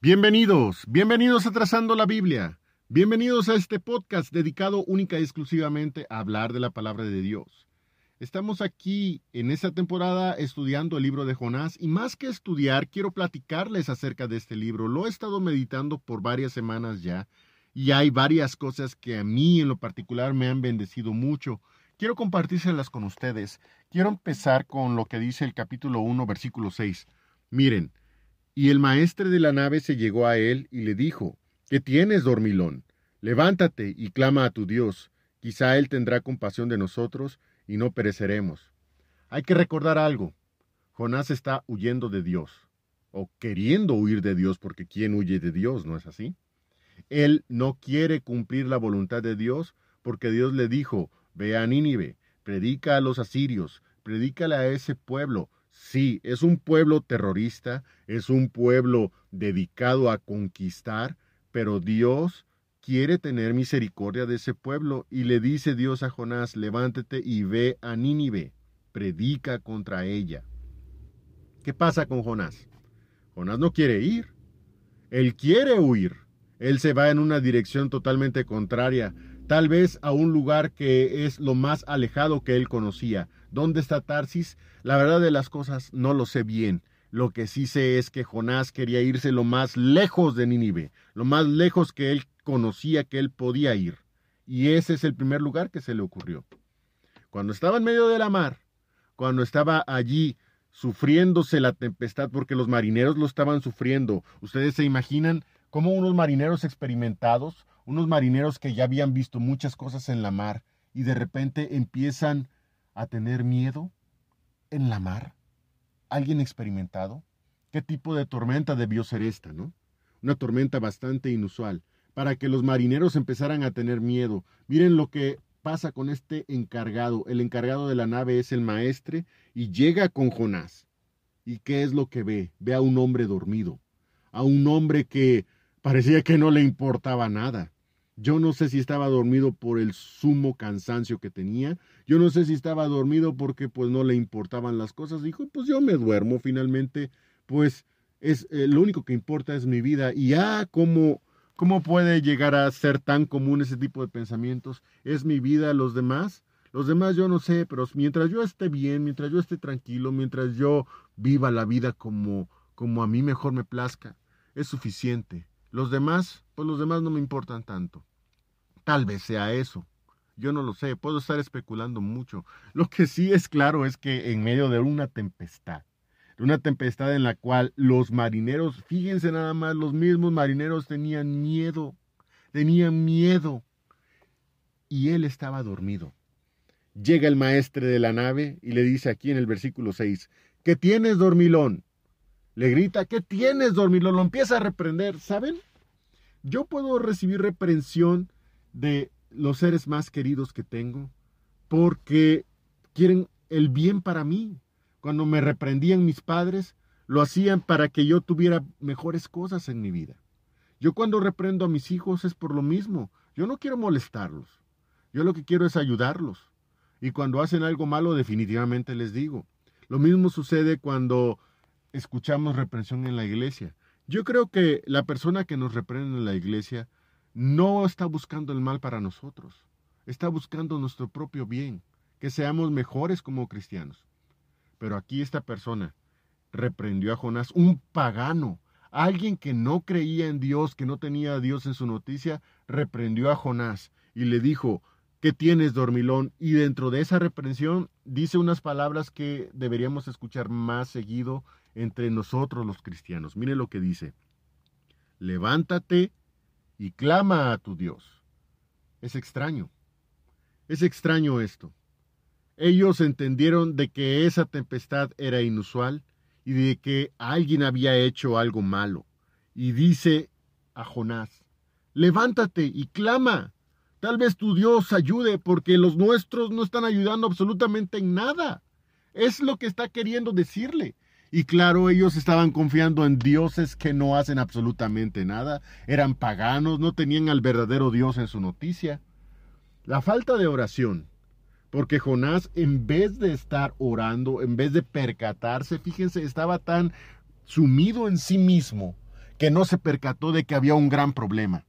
Bienvenidos, bienvenidos a Trazando la Biblia. Bienvenidos a este podcast dedicado única y exclusivamente a hablar de la palabra de Dios. Estamos aquí en esta temporada estudiando el libro de Jonás y más que estudiar, quiero platicarles acerca de este libro. Lo he estado meditando por varias semanas ya y hay varias cosas que a mí en lo particular me han bendecido mucho. Quiero compartírselas con ustedes. Quiero empezar con lo que dice el capítulo 1, versículo 6. Miren, y el maestre de la nave se llegó a él y le dijo, ¿Qué tienes, dormilón? Levántate y clama a tu Dios. Quizá Él tendrá compasión de nosotros y no pereceremos. Hay que recordar algo. Jonás está huyendo de Dios, o queriendo huir de Dios, porque ¿quién huye de Dios? ¿No es así? Él no quiere cumplir la voluntad de Dios, porque Dios le dijo, ve a Nínive, predica a los asirios, predícale a ese pueblo. Sí, es un pueblo terrorista, es un pueblo dedicado a conquistar, pero Dios quiere tener misericordia de ese pueblo y le dice Dios a Jonás, levántate y ve a Nínive, predica contra ella. ¿Qué pasa con Jonás? Jonás no quiere ir, él quiere huir, él se va en una dirección totalmente contraria, tal vez a un lugar que es lo más alejado que él conocía. ¿Dónde está Tarsis? La verdad de las cosas no lo sé bien. Lo que sí sé es que Jonás quería irse lo más lejos de Nínive, lo más lejos que él conocía que él podía ir. Y ese es el primer lugar que se le ocurrió. Cuando estaba en medio de la mar, cuando estaba allí sufriéndose la tempestad porque los marineros lo estaban sufriendo, ustedes se imaginan cómo unos marineros experimentados, unos marineros que ya habían visto muchas cosas en la mar y de repente empiezan a tener miedo en la mar. ¿Alguien experimentado? ¿Qué tipo de tormenta debió ser esta, no? Una tormenta bastante inusual para que los marineros empezaran a tener miedo. Miren lo que pasa con este encargado. El encargado de la nave es el maestre y llega con Jonás. ¿Y qué es lo que ve? Ve a un hombre dormido, a un hombre que parecía que no le importaba nada. Yo no sé si estaba dormido por el sumo cansancio que tenía. Yo no sé si estaba dormido porque pues no le importaban las cosas. Dijo, pues yo me duermo finalmente. Pues es eh, lo único que importa es mi vida. Y ah, como ¿Cómo puede llegar a ser tan común ese tipo de pensamientos? ¿Es mi vida los demás? Los demás yo no sé, pero mientras yo esté bien, mientras yo esté tranquilo, mientras yo viva la vida como, como a mí mejor me plazca, es suficiente. Los demás, pues los demás no me importan tanto. Tal vez sea eso. Yo no lo sé, puedo estar especulando mucho. Lo que sí es claro es que en medio de una tempestad, una tempestad en la cual los marineros, fíjense nada más, los mismos marineros tenían miedo, tenían miedo. Y él estaba dormido. Llega el maestre de la nave y le dice aquí en el versículo 6, ¿qué tienes, dormilón? Le grita, ¿qué tienes, dormilón? Lo empieza a reprender, ¿saben? Yo puedo recibir reprensión de los seres más queridos que tengo porque quieren el bien para mí. Cuando me reprendían mis padres, lo hacían para que yo tuviera mejores cosas en mi vida. Yo cuando reprendo a mis hijos es por lo mismo. Yo no quiero molestarlos. Yo lo que quiero es ayudarlos. Y cuando hacen algo malo, definitivamente les digo. Lo mismo sucede cuando escuchamos reprensión en la iglesia. Yo creo que la persona que nos reprende en la iglesia no está buscando el mal para nosotros. Está buscando nuestro propio bien, que seamos mejores como cristianos. Pero aquí esta persona reprendió a Jonás, un pagano, alguien que no creía en Dios, que no tenía a Dios en su noticia, reprendió a Jonás y le dijo, ¿qué tienes, dormilón? Y dentro de esa reprensión dice unas palabras que deberíamos escuchar más seguido entre nosotros los cristianos. Mire lo que dice, levántate y clama a tu Dios. Es extraño, es extraño esto. Ellos entendieron de que esa tempestad era inusual y de que alguien había hecho algo malo. Y dice a Jonás, levántate y clama. Tal vez tu Dios ayude porque los nuestros no están ayudando absolutamente en nada. Es lo que está queriendo decirle. Y claro, ellos estaban confiando en dioses que no hacen absolutamente nada. Eran paganos, no tenían al verdadero Dios en su noticia. La falta de oración porque Jonás, en vez de estar orando, en vez de percatarse, fíjense, estaba tan sumido en sí mismo que no se percató de que había un gran problema.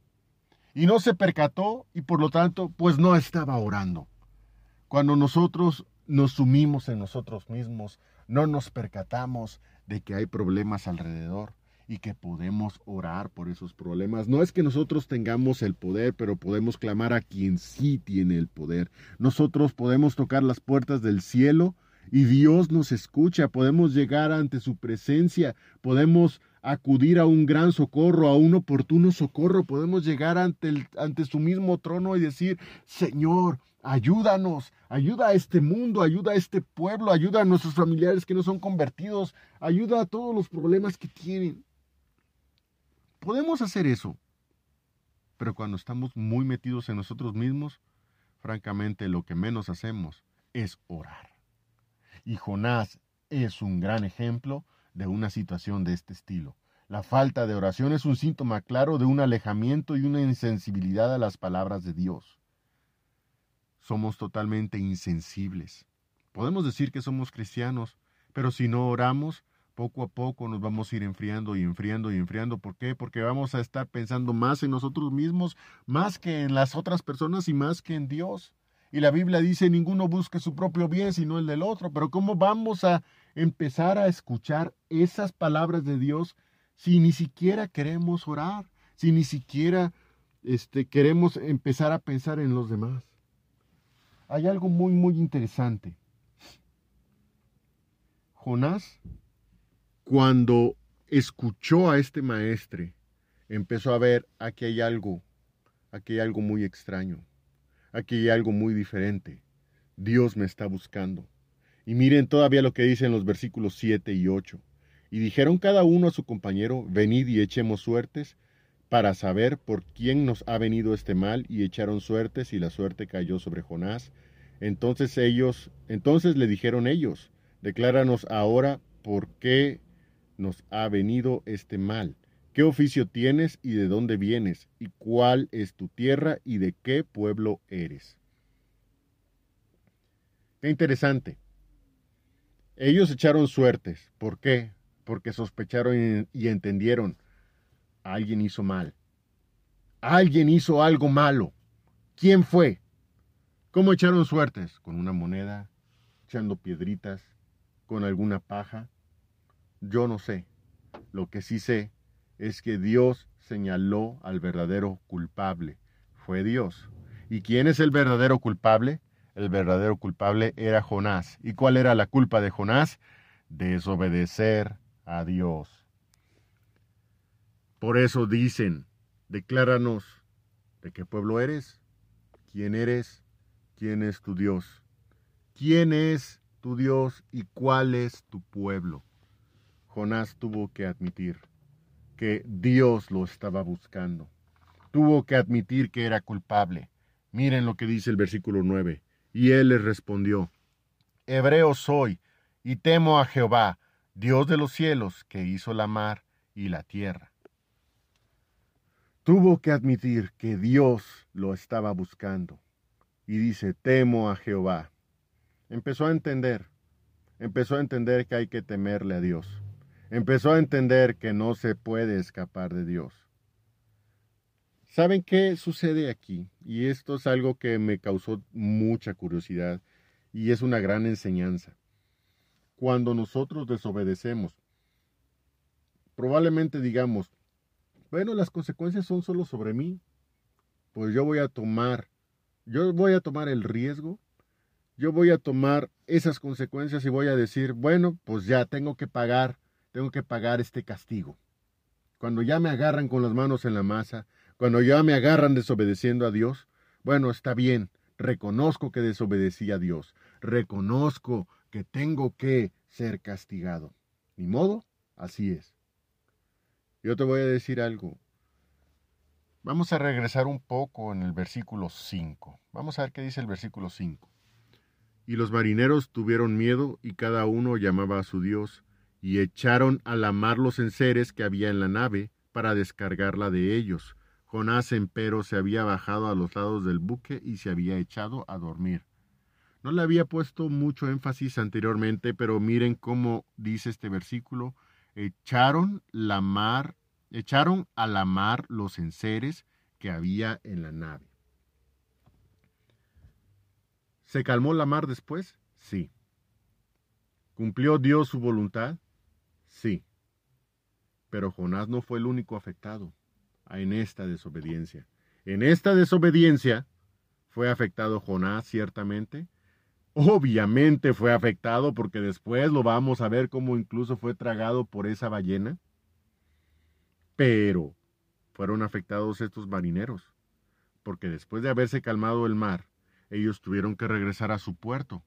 Y no se percató y por lo tanto, pues no estaba orando. Cuando nosotros nos sumimos en nosotros mismos, no nos percatamos de que hay problemas alrededor y que podemos orar por esos problemas. No es que nosotros tengamos el poder, pero podemos clamar a quien sí tiene el poder. Nosotros podemos tocar las puertas del cielo y Dios nos escucha. Podemos llegar ante su presencia, podemos acudir a un gran socorro, a un oportuno socorro. Podemos llegar ante, el, ante su mismo trono y decir, Señor, ayúdanos, ayuda a este mundo, ayuda a este pueblo, ayuda a nuestros familiares que no son convertidos, ayuda a todos los problemas que tienen. Podemos hacer eso, pero cuando estamos muy metidos en nosotros mismos, francamente lo que menos hacemos es orar. Y Jonás es un gran ejemplo de una situación de este estilo. La falta de oración es un síntoma claro de un alejamiento y una insensibilidad a las palabras de Dios. Somos totalmente insensibles. Podemos decir que somos cristianos, pero si no oramos, poco a poco nos vamos a ir enfriando y enfriando y enfriando. ¿Por qué? Porque vamos a estar pensando más en nosotros mismos, más que en las otras personas y más que en Dios. Y la Biblia dice, ninguno busque su propio bien, sino el del otro. Pero ¿cómo vamos a empezar a escuchar esas palabras de Dios si ni siquiera queremos orar, si ni siquiera este, queremos empezar a pensar en los demás. Hay algo muy, muy interesante. Jonás, cuando escuchó a este maestre, empezó a ver aquí hay algo, aquí hay algo muy extraño, aquí hay algo muy diferente. Dios me está buscando. Y miren todavía lo que dicen los versículos 7 y 8. Y dijeron cada uno a su compañero, venid y echemos suertes para saber por quién nos ha venido este mal, y echaron suertes, y la suerte cayó sobre Jonás. Entonces ellos, entonces le dijeron ellos, decláranos ahora por qué nos ha venido este mal. ¿Qué oficio tienes y de dónde vienes? ¿Y cuál es tu tierra y de qué pueblo eres? Qué interesante. Ellos echaron suertes. ¿Por qué? Porque sospecharon y entendieron. Alguien hizo mal. Alguien hizo algo malo. ¿Quién fue? ¿Cómo echaron suertes? Con una moneda, echando piedritas, con alguna paja. Yo no sé. Lo que sí sé es que Dios señaló al verdadero culpable. Fue Dios. ¿Y quién es el verdadero culpable? el verdadero culpable era Jonás. ¿Y cuál era la culpa de Jonás? Desobedecer a Dios. Por eso dicen, decláranos de qué pueblo eres, quién eres, quién es tu Dios, quién es tu Dios y cuál es tu pueblo. Jonás tuvo que admitir que Dios lo estaba buscando. Tuvo que admitir que era culpable. Miren lo que dice el versículo 9. Y él les respondió, Hebreo soy, y temo a Jehová, Dios de los cielos, que hizo la mar y la tierra. Tuvo que admitir que Dios lo estaba buscando. Y dice, temo a Jehová. Empezó a entender, empezó a entender que hay que temerle a Dios. Empezó a entender que no se puede escapar de Dios. ¿Saben qué sucede aquí? Y esto es algo que me causó mucha curiosidad y es una gran enseñanza. Cuando nosotros desobedecemos, probablemente digamos, bueno, las consecuencias son solo sobre mí, pues yo voy a tomar, yo voy a tomar el riesgo, yo voy a tomar esas consecuencias y voy a decir, bueno, pues ya tengo que pagar, tengo que pagar este castigo. Cuando ya me agarran con las manos en la masa, cuando ya me agarran desobedeciendo a Dios, bueno, está bien, reconozco que desobedecí a Dios, reconozco que tengo que ser castigado. Ni modo, así es. Yo te voy a decir algo. Vamos a regresar un poco en el versículo 5. Vamos a ver qué dice el versículo 5. Y los marineros tuvieron miedo y cada uno llamaba a su Dios y echaron a la mar los enseres que había en la nave para descargarla de ellos Jonás, empero, se había bajado a los lados del buque y se había echado a dormir. No le había puesto mucho énfasis anteriormente, pero miren cómo dice este versículo. Echaron la mar Echaron a la mar los enseres que había en la nave. ¿Se calmó la mar después? Sí. ¿Cumplió Dios su voluntad? Sí. Pero Jonás no fue el único afectado en esta desobediencia. En esta desobediencia fue afectado Jonás, ciertamente. Obviamente fue afectado porque después lo vamos a ver cómo incluso fue tragado por esa ballena. Pero fueron afectados estos marineros, porque después de haberse calmado el mar, ellos tuvieron que regresar a su puerto.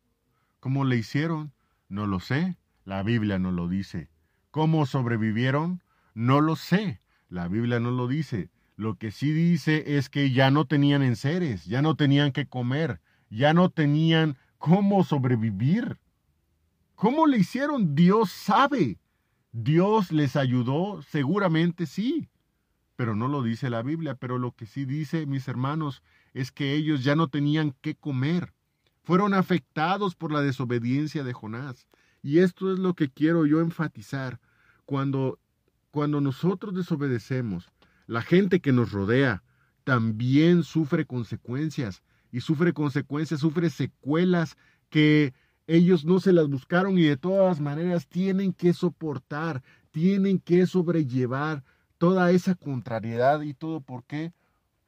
¿Cómo le hicieron? No lo sé. La Biblia no lo dice. ¿Cómo sobrevivieron? No lo sé. La Biblia no lo dice. Lo que sí dice es que ya no tenían enseres, ya no tenían que comer, ya no tenían cómo sobrevivir. ¿Cómo le hicieron? Dios sabe. Dios les ayudó, seguramente sí. Pero no lo dice la Biblia, pero lo que sí dice, mis hermanos, es que ellos ya no tenían qué comer. Fueron afectados por la desobediencia de Jonás. Y esto es lo que quiero yo enfatizar. Cuando cuando nosotros desobedecemos, la gente que nos rodea también sufre consecuencias y sufre consecuencias, sufre secuelas que ellos no se las buscaron y de todas maneras tienen que soportar, tienen que sobrellevar toda esa contrariedad y todo por qué?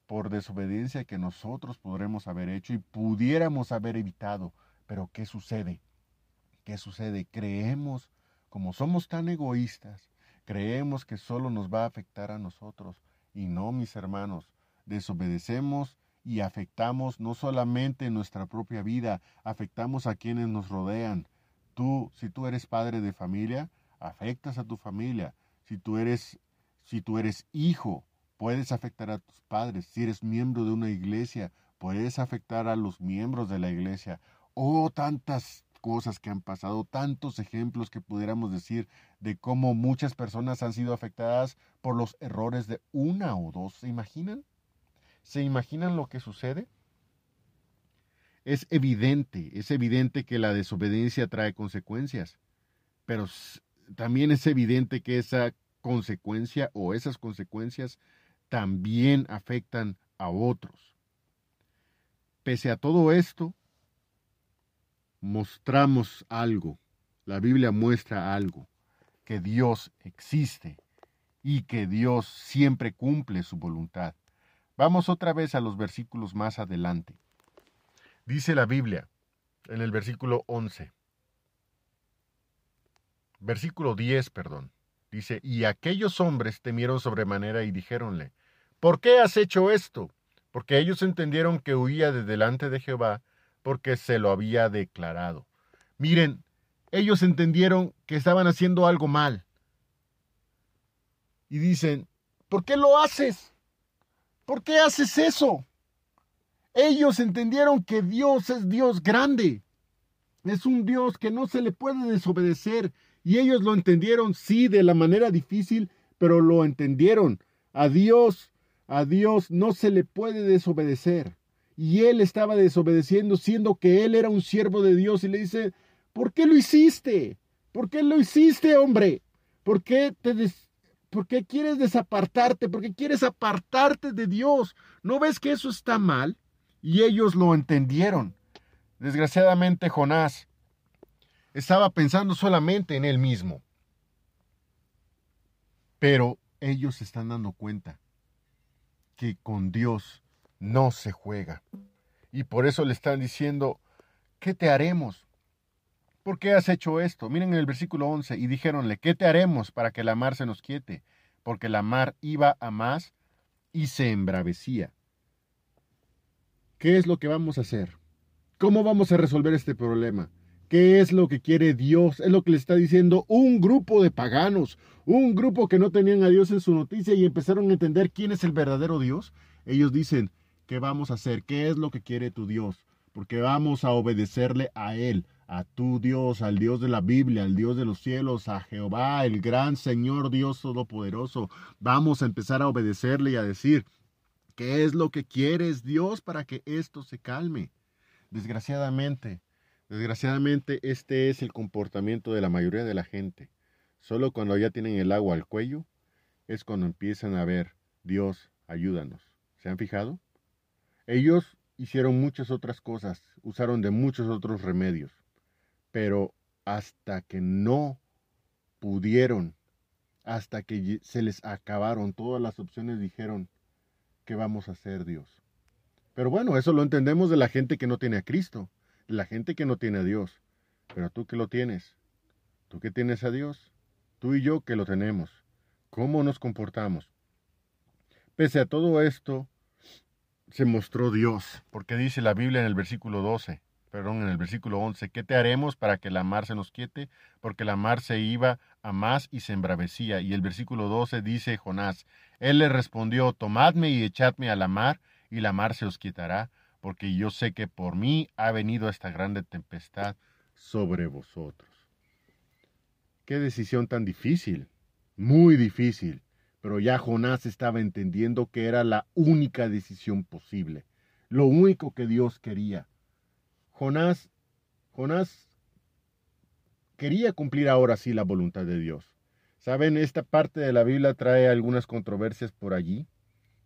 Por desobediencia que nosotros podremos haber hecho y pudiéramos haber evitado. Pero ¿qué sucede? ¿Qué sucede? Creemos, como somos tan egoístas, Creemos que solo nos va a afectar a nosotros. Y no, mis hermanos, desobedecemos y afectamos no solamente nuestra propia vida, afectamos a quienes nos rodean. Tú, si tú eres padre de familia, afectas a tu familia. Si tú eres, si tú eres hijo, puedes afectar a tus padres. Si eres miembro de una iglesia, puedes afectar a los miembros de la iglesia. Oh, tantas cosas que han pasado, tantos ejemplos que pudiéramos decir de cómo muchas personas han sido afectadas por los errores de una o dos. ¿Se imaginan? ¿Se imaginan lo que sucede? Es evidente, es evidente que la desobediencia trae consecuencias, pero también es evidente que esa consecuencia o esas consecuencias también afectan a otros. Pese a todo esto, mostramos algo, la Biblia muestra algo, que Dios existe y que Dios siempre cumple su voluntad. Vamos otra vez a los versículos más adelante. Dice la Biblia en el versículo 11, versículo 10, perdón. Dice, y aquellos hombres temieron sobremanera y dijéronle, ¿por qué has hecho esto? Porque ellos entendieron que huía de delante de Jehová porque se lo había declarado. Miren, ellos entendieron que estaban haciendo algo mal. Y dicen, ¿por qué lo haces? ¿Por qué haces eso? Ellos entendieron que Dios es Dios grande. Es un Dios que no se le puede desobedecer. Y ellos lo entendieron, sí, de la manera difícil, pero lo entendieron. A Dios, a Dios no se le puede desobedecer y él estaba desobedeciendo, siendo que él era un siervo de Dios, y le dice, ¿por qué lo hiciste? ¿Por qué lo hiciste, hombre? ¿Por qué te ¿Por qué quieres desapartarte? ¿Por qué quieres apartarte de Dios? ¿No ves que eso está mal? Y ellos lo entendieron. Desgraciadamente Jonás estaba pensando solamente en él mismo. Pero ellos se están dando cuenta que con Dios no se juega. Y por eso le están diciendo, ¿qué te haremos? ¿Por qué has hecho esto? Miren en el versículo 11, y dijéronle, ¿qué te haremos para que la mar se nos quiete? Porque la mar iba a más y se embravecía. ¿Qué es lo que vamos a hacer? ¿Cómo vamos a resolver este problema? ¿Qué es lo que quiere Dios? Es lo que le está diciendo un grupo de paganos, un grupo que no tenían a Dios en su noticia y empezaron a entender quién es el verdadero Dios. Ellos dicen, ¿Qué vamos a hacer? ¿Qué es lo que quiere tu Dios? Porque vamos a obedecerle a Él, a tu Dios, al Dios de la Biblia, al Dios de los cielos, a Jehová, el gran Señor Dios Todopoderoso. Vamos a empezar a obedecerle y a decir, ¿qué es lo que quieres Dios para que esto se calme? Desgraciadamente, desgraciadamente este es el comportamiento de la mayoría de la gente. Solo cuando ya tienen el agua al cuello, es cuando empiezan a ver, Dios, ayúdanos. ¿Se han fijado? Ellos hicieron muchas otras cosas, usaron de muchos otros remedios, pero hasta que no pudieron, hasta que se les acabaron todas las opciones, dijeron, ¿qué vamos a hacer Dios? Pero bueno, eso lo entendemos de la gente que no tiene a Cristo, de la gente que no tiene a Dios. Pero tú que lo tienes, tú que tienes a Dios, tú y yo que lo tenemos, ¿cómo nos comportamos? Pese a todo esto, se mostró Dios, porque dice la Biblia en el versículo 12, perdón, en el versículo 11, ¿qué te haremos para que la mar se nos quiete? Porque la mar se iba a más y se embravecía. Y el versículo 12 dice Jonás, él le respondió, tomadme y echadme a la mar, y la mar se os quitará, porque yo sé que por mí ha venido esta grande tempestad sobre vosotros. Qué decisión tan difícil, muy difícil, pero ya Jonás estaba entendiendo que era la única decisión posible, lo único que Dios quería. Jonás, quería cumplir ahora sí la voluntad de Dios. Saben, esta parte de la Biblia trae algunas controversias por allí,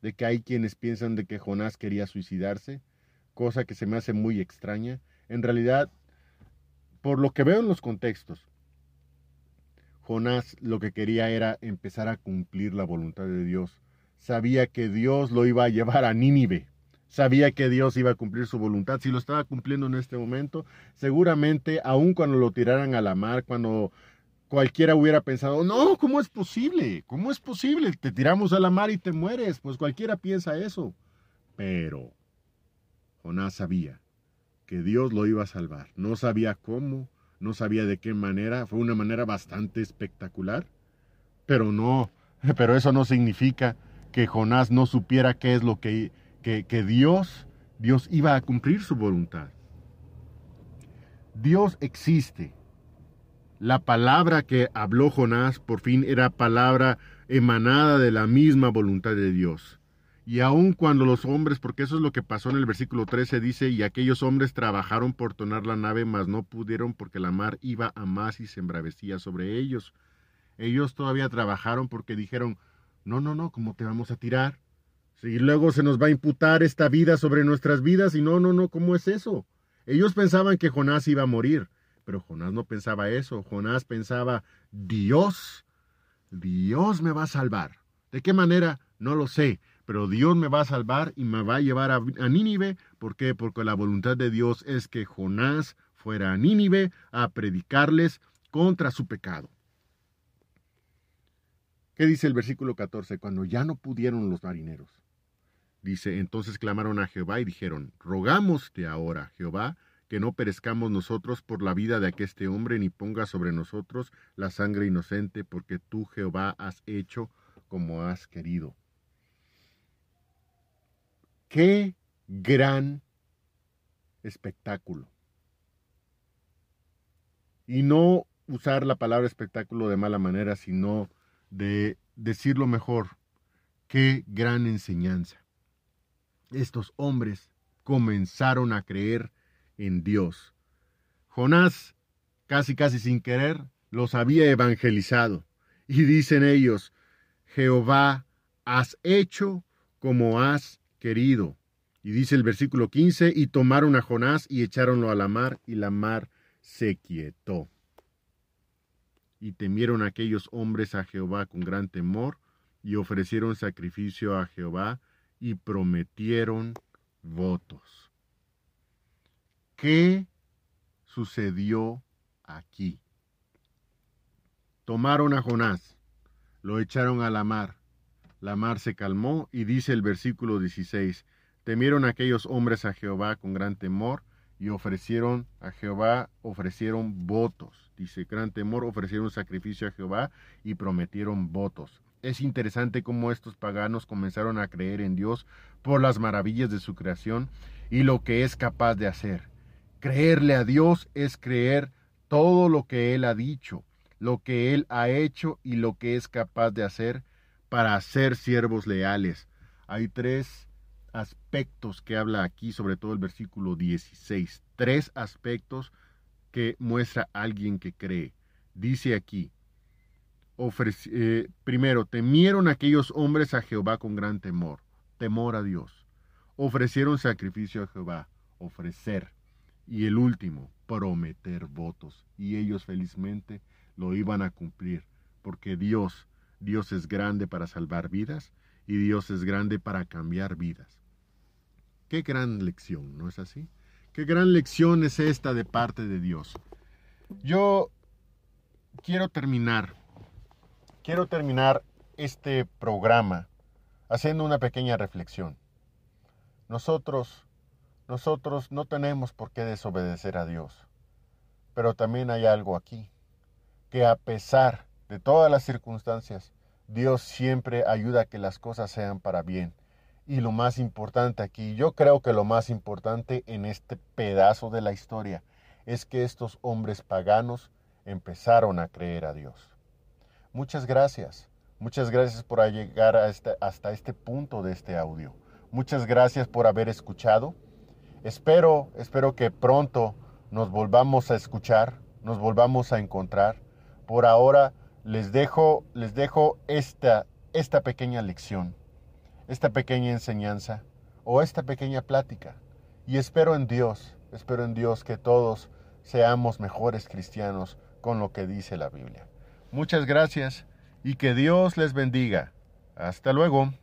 de que hay quienes piensan de que Jonás quería suicidarse, cosa que se me hace muy extraña. En realidad, por lo que veo en los contextos, Jonás lo que quería era empezar a cumplir la voluntad de Dios. Sabía que Dios lo iba a llevar a Nínive. Sabía que Dios iba a cumplir su voluntad. Si lo estaba cumpliendo en este momento, seguramente, aun cuando lo tiraran a la mar, cuando cualquiera hubiera pensado, no, ¿cómo es posible? ¿Cómo es posible? Te tiramos a la mar y te mueres. Pues cualquiera piensa eso. Pero Jonás sabía que Dios lo iba a salvar. No sabía cómo, no sabía de qué manera, fue una manera bastante espectacular, pero no, pero eso no significa que Jonás no supiera qué es lo que, que, Dios, Dios iba a cumplir su voluntad. Dios existe. La palabra que habló Jonás por fin era palabra emanada de la misma voluntad de Dios. Y aun cuando los hombres, porque eso es lo que pasó en el versículo 13, dice, y aquellos hombres trabajaron por tonar la nave, mas no pudieron porque la mar iba a más y se embravecía sobre ellos. Ellos todavía trabajaron porque dijeron, no, no, no, ¿cómo te vamos a tirar? Y luego se nos va a imputar esta vida sobre nuestras vidas y no, no, no, ¿cómo es eso? Ellos pensaban que Jonás iba a morir, pero Jonás no pensaba eso. Jonás pensaba, Dios, Dios me va a salvar. ¿De qué manera? No lo sé, pero Dios me va a salvar y me va a llevar a, Nínive. ¿Por qué? Porque la voluntad de Dios es que Jonás fuera a Nínive a predicarles contra su pecado. ¿Qué dice el versículo 14? Cuando ya no pudieron los marineros. Dice, entonces clamaron a Jehová y dijeron, rogámoste ahora, Jehová, que no perezcamos nosotros por la vida de aqueste hombre, ni ponga sobre nosotros la sangre inocente, porque tú, Jehová, has hecho como has querido. Qué gran espectáculo. Y no usar la palabra espectáculo de mala manera, sino de decirlo mejor. Qué gran enseñanza. Estos hombres comenzaron a creer en Dios. Jonás, casi casi sin querer, los había evangelizado. Y dicen ellos, Jehová, has hecho como has querido. Y dice el versículo 15, y tomaron a Jonás y echaronlo a la mar, y la mar se quietó. Y temieron aquellos hombres a Jehová con gran temor, y ofrecieron sacrificio a Jehová, y prometieron votos. ¿Qué sucedió aquí? Tomaron a Jonás, lo echaron a la mar, la mar se calmó y dice el versículo 16, temieron aquellos hombres a Jehová con gran temor y ofrecieron a Jehová, ofrecieron votos. Dice, gran temor, ofrecieron sacrificio a Jehová y prometieron votos. Es interesante cómo estos paganos comenzaron a creer en Dios por las maravillas de su creación y lo que es capaz de hacer. Creerle a Dios es creer todo lo que Él ha dicho, lo que Él ha hecho y lo que es capaz de hacer para ser siervos leales. Hay tres aspectos que habla aquí, sobre todo el versículo 16. Tres aspectos que muestra alguien que cree. Dice aquí, eh, primero, temieron aquellos hombres a Jehová con gran temor, temor a Dios. Ofrecieron sacrificio a Jehová, ofrecer. Y el último, prometer votos. Y ellos felizmente lo iban a cumplir, porque Dios, Dios es grande para salvar vidas y Dios es grande para cambiar vidas. Qué gran lección, ¿no es así? Qué gran lección es esta de parte de Dios. Yo quiero terminar quiero terminar este programa haciendo una pequeña reflexión. Nosotros, nosotros no tenemos por qué desobedecer a Dios, pero también hay algo aquí, que a pesar de todas las circunstancias, Dios siempre ayuda a que las cosas sean para bien. Y lo más importante aquí, yo creo que lo más importante en este pedazo de la historia, es que estos hombres paganos empezaron a creer a Dios. Muchas gracias. Muchas gracias por llegar este, hasta este punto de este audio. Muchas gracias por haber escuchado. Espero, espero que pronto nos volvamos a escuchar, nos volvamos a encontrar. Por ahora les dejo, les dejo esta, esta pequeña lección, esta pequeña enseñanza o esta pequeña plática. Y espero en Dios, espero en Dios que todos seamos mejores cristianos con lo que dice la Biblia. Muchas gracias y que Dios les bendiga. Hasta luego.